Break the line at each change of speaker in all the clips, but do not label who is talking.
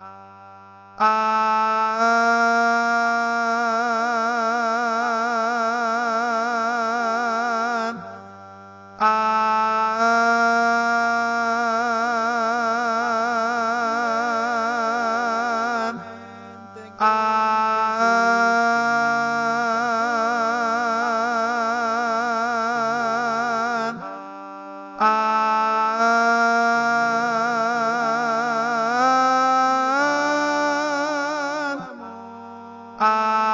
Ah. Nuevamente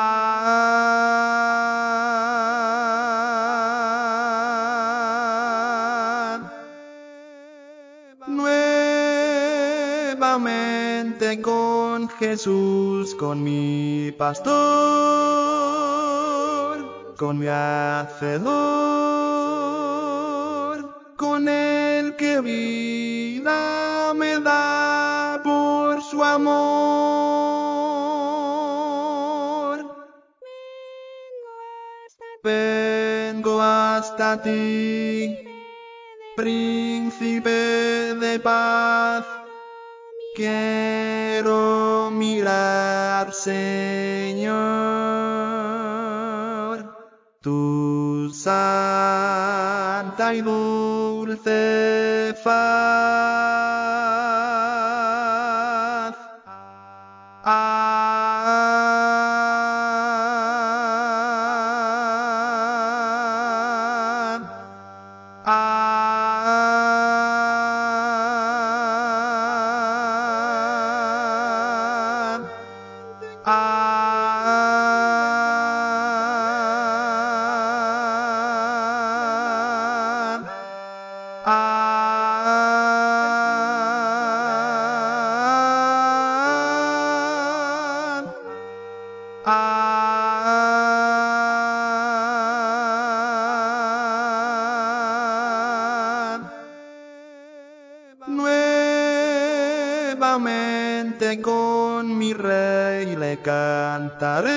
con Jesús, con mi pastor, con mi hacedor, con el que vida me da por su amor. Hasta ti, príncipe de paz. Quiero mirar, Señor, tu santa y dulce faz. Con mi rey le cantaré,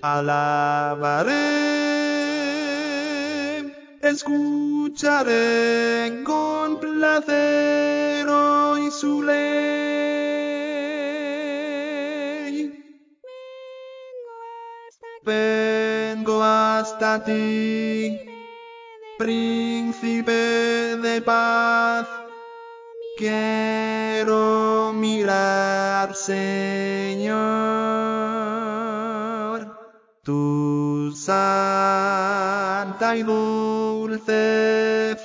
alabaré, escucharé con placer hoy su ley. Vengo hasta ti, príncipe de paz. Quiero mirar, Señor, tu santa y dulce.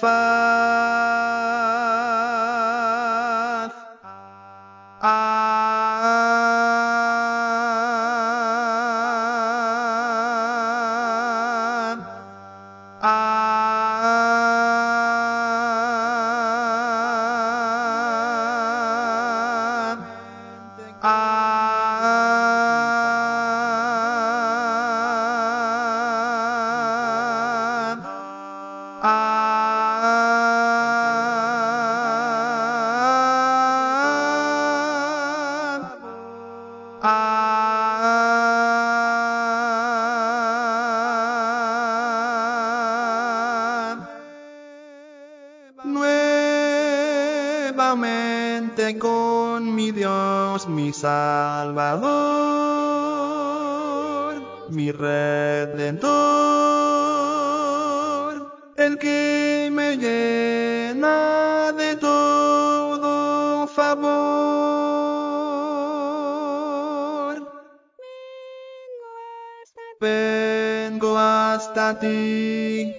Nuevamente con mi Dios, mi Salvador, mi Redentor, el que me llena de todo favor. Vengo hasta ti,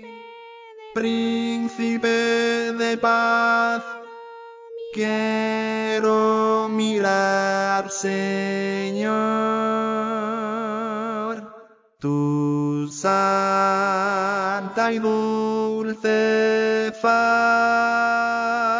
príncipe de paz. Quiero mirar, Señor, tu santa y dulce faz.